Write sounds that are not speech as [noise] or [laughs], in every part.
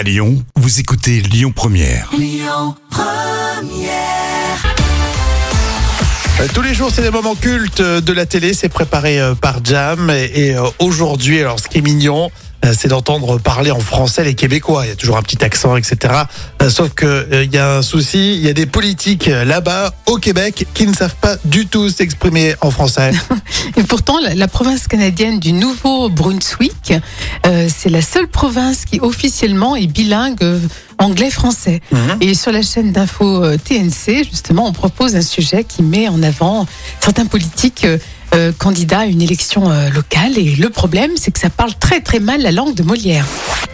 À Lyon, vous écoutez Lyon Première. Euh, Tous les jours, c'est des moments cultes euh, de la télé. C'est préparé euh, par Jam. Et, aujourd'hui, alors ce qui est mignon, c'est d'entendre parler en français les Québécois. Il y a toujours un petit accent, etc. Sauf que euh, il y a un souci. Il y a des politiques là-bas, au Québec, qui ne savent pas du tout s'exprimer en français. [laughs] Et pourtant, la, la province canadienne du Nouveau-Brunswick, euh, c'est la seule province qui officiellement est bilingue euh, anglais-français. Et sur la chaîne d'info euh, TNC, justement, on propose un sujet qui met en avant certains politiques candidats à une élection euh, locale. Et le problème, c'est que ça parle très très mal la langue de Molière.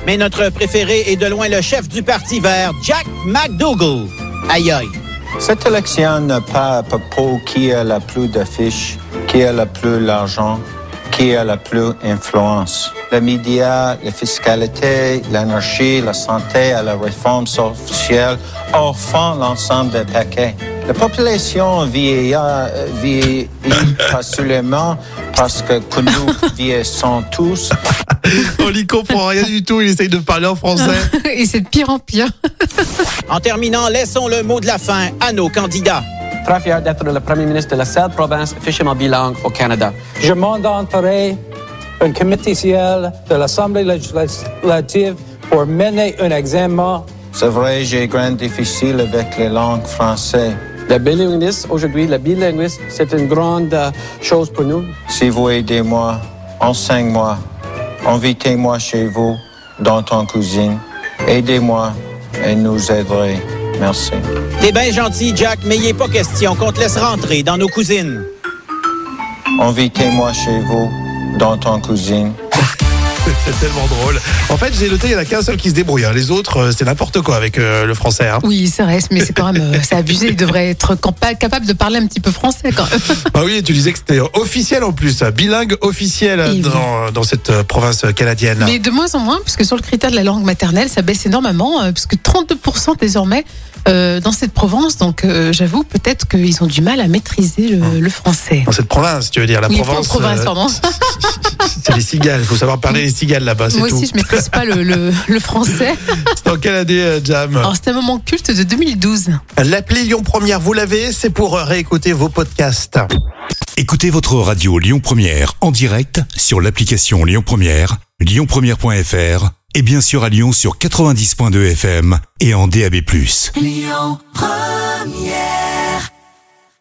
Mais notre préféré est de loin le chef du Parti vert, Jack McDougall. Aïe aïe. Cette élection n'est pas à propos qui a le plus d'affiches, qui a le plus d'argent, qui a la plus influence. Les médias, la fiscalité, l'énergie, la santé et la réforme sociale en font l'ensemble des paquets. La population vieillit, euh, vieillit pas seulement parce que, que nous [laughs] vieillissons tous, [laughs] On n'y comprend rien du tout. Il essaye de parler en français. [laughs] Et c'est de pire en pire. En terminant, laissons le mot de la fin à nos candidats. Très fier d'être le premier ministre de la seule province officiellement bilingue au Canada. Je mandaterai un comité ciel de l'Assemblée législative pour mener un examen c'est vrai, j'ai grand difficile avec les langues françaises. Le bilinguisme, aujourd'hui, le bilinguisme, c'est une grande euh, chose pour nous. Si vous aidez moi, enseignez-moi, invitez-moi chez vous, dans ton cuisine. Aidez-moi et nous aiderez. Merci. T'es bien gentil, Jack, mais il pas question qu'on te laisse rentrer dans nos cousines. Invitez-moi chez vous, dans ton cuisine. [laughs] C'est tellement drôle. En fait, j'ai noté, il n'y en a qu'un seul qui se débrouille. hein. Les autres, euh, c'est n'importe quoi avec euh, le français. hein. Oui, ça reste, mais c'est quand même, euh, [laughs] c'est abusé. Il devrait être capable de parler un petit peu français quand même. Ah oui, tu disais que c'était officiel en plus, bilingue officiel Et dans, dans cette province canadienne. Mais de moins en moins, puisque sur le critère de la langue maternelle, ça baisse énormément, euh, puisque 32% désormais euh, dans cette province. Donc, euh, j'avoue, peut-être qu'ils ont du mal à maîtriser le, le français. Dans cette province, tu veux dire, la oui, province. province, pardon. [laughs] c'est les cigales. Il faut savoir parler les cigales là-bas, c'est Moi tout. aussi, je maîtrise pas le, le, le français. C'est [laughs] dans quelle année, euh, Jam Alors, c'est un moment culte de 2012. L'appli Lyon Première, vous l'avez, c'est pour réécouter vos podcasts. Écoutez votre radio Lyon Première en direct sur l'application Lyon Première, lyonpremière.fr et bien sûr à Lyon sur 90.2 FM et en DAB+.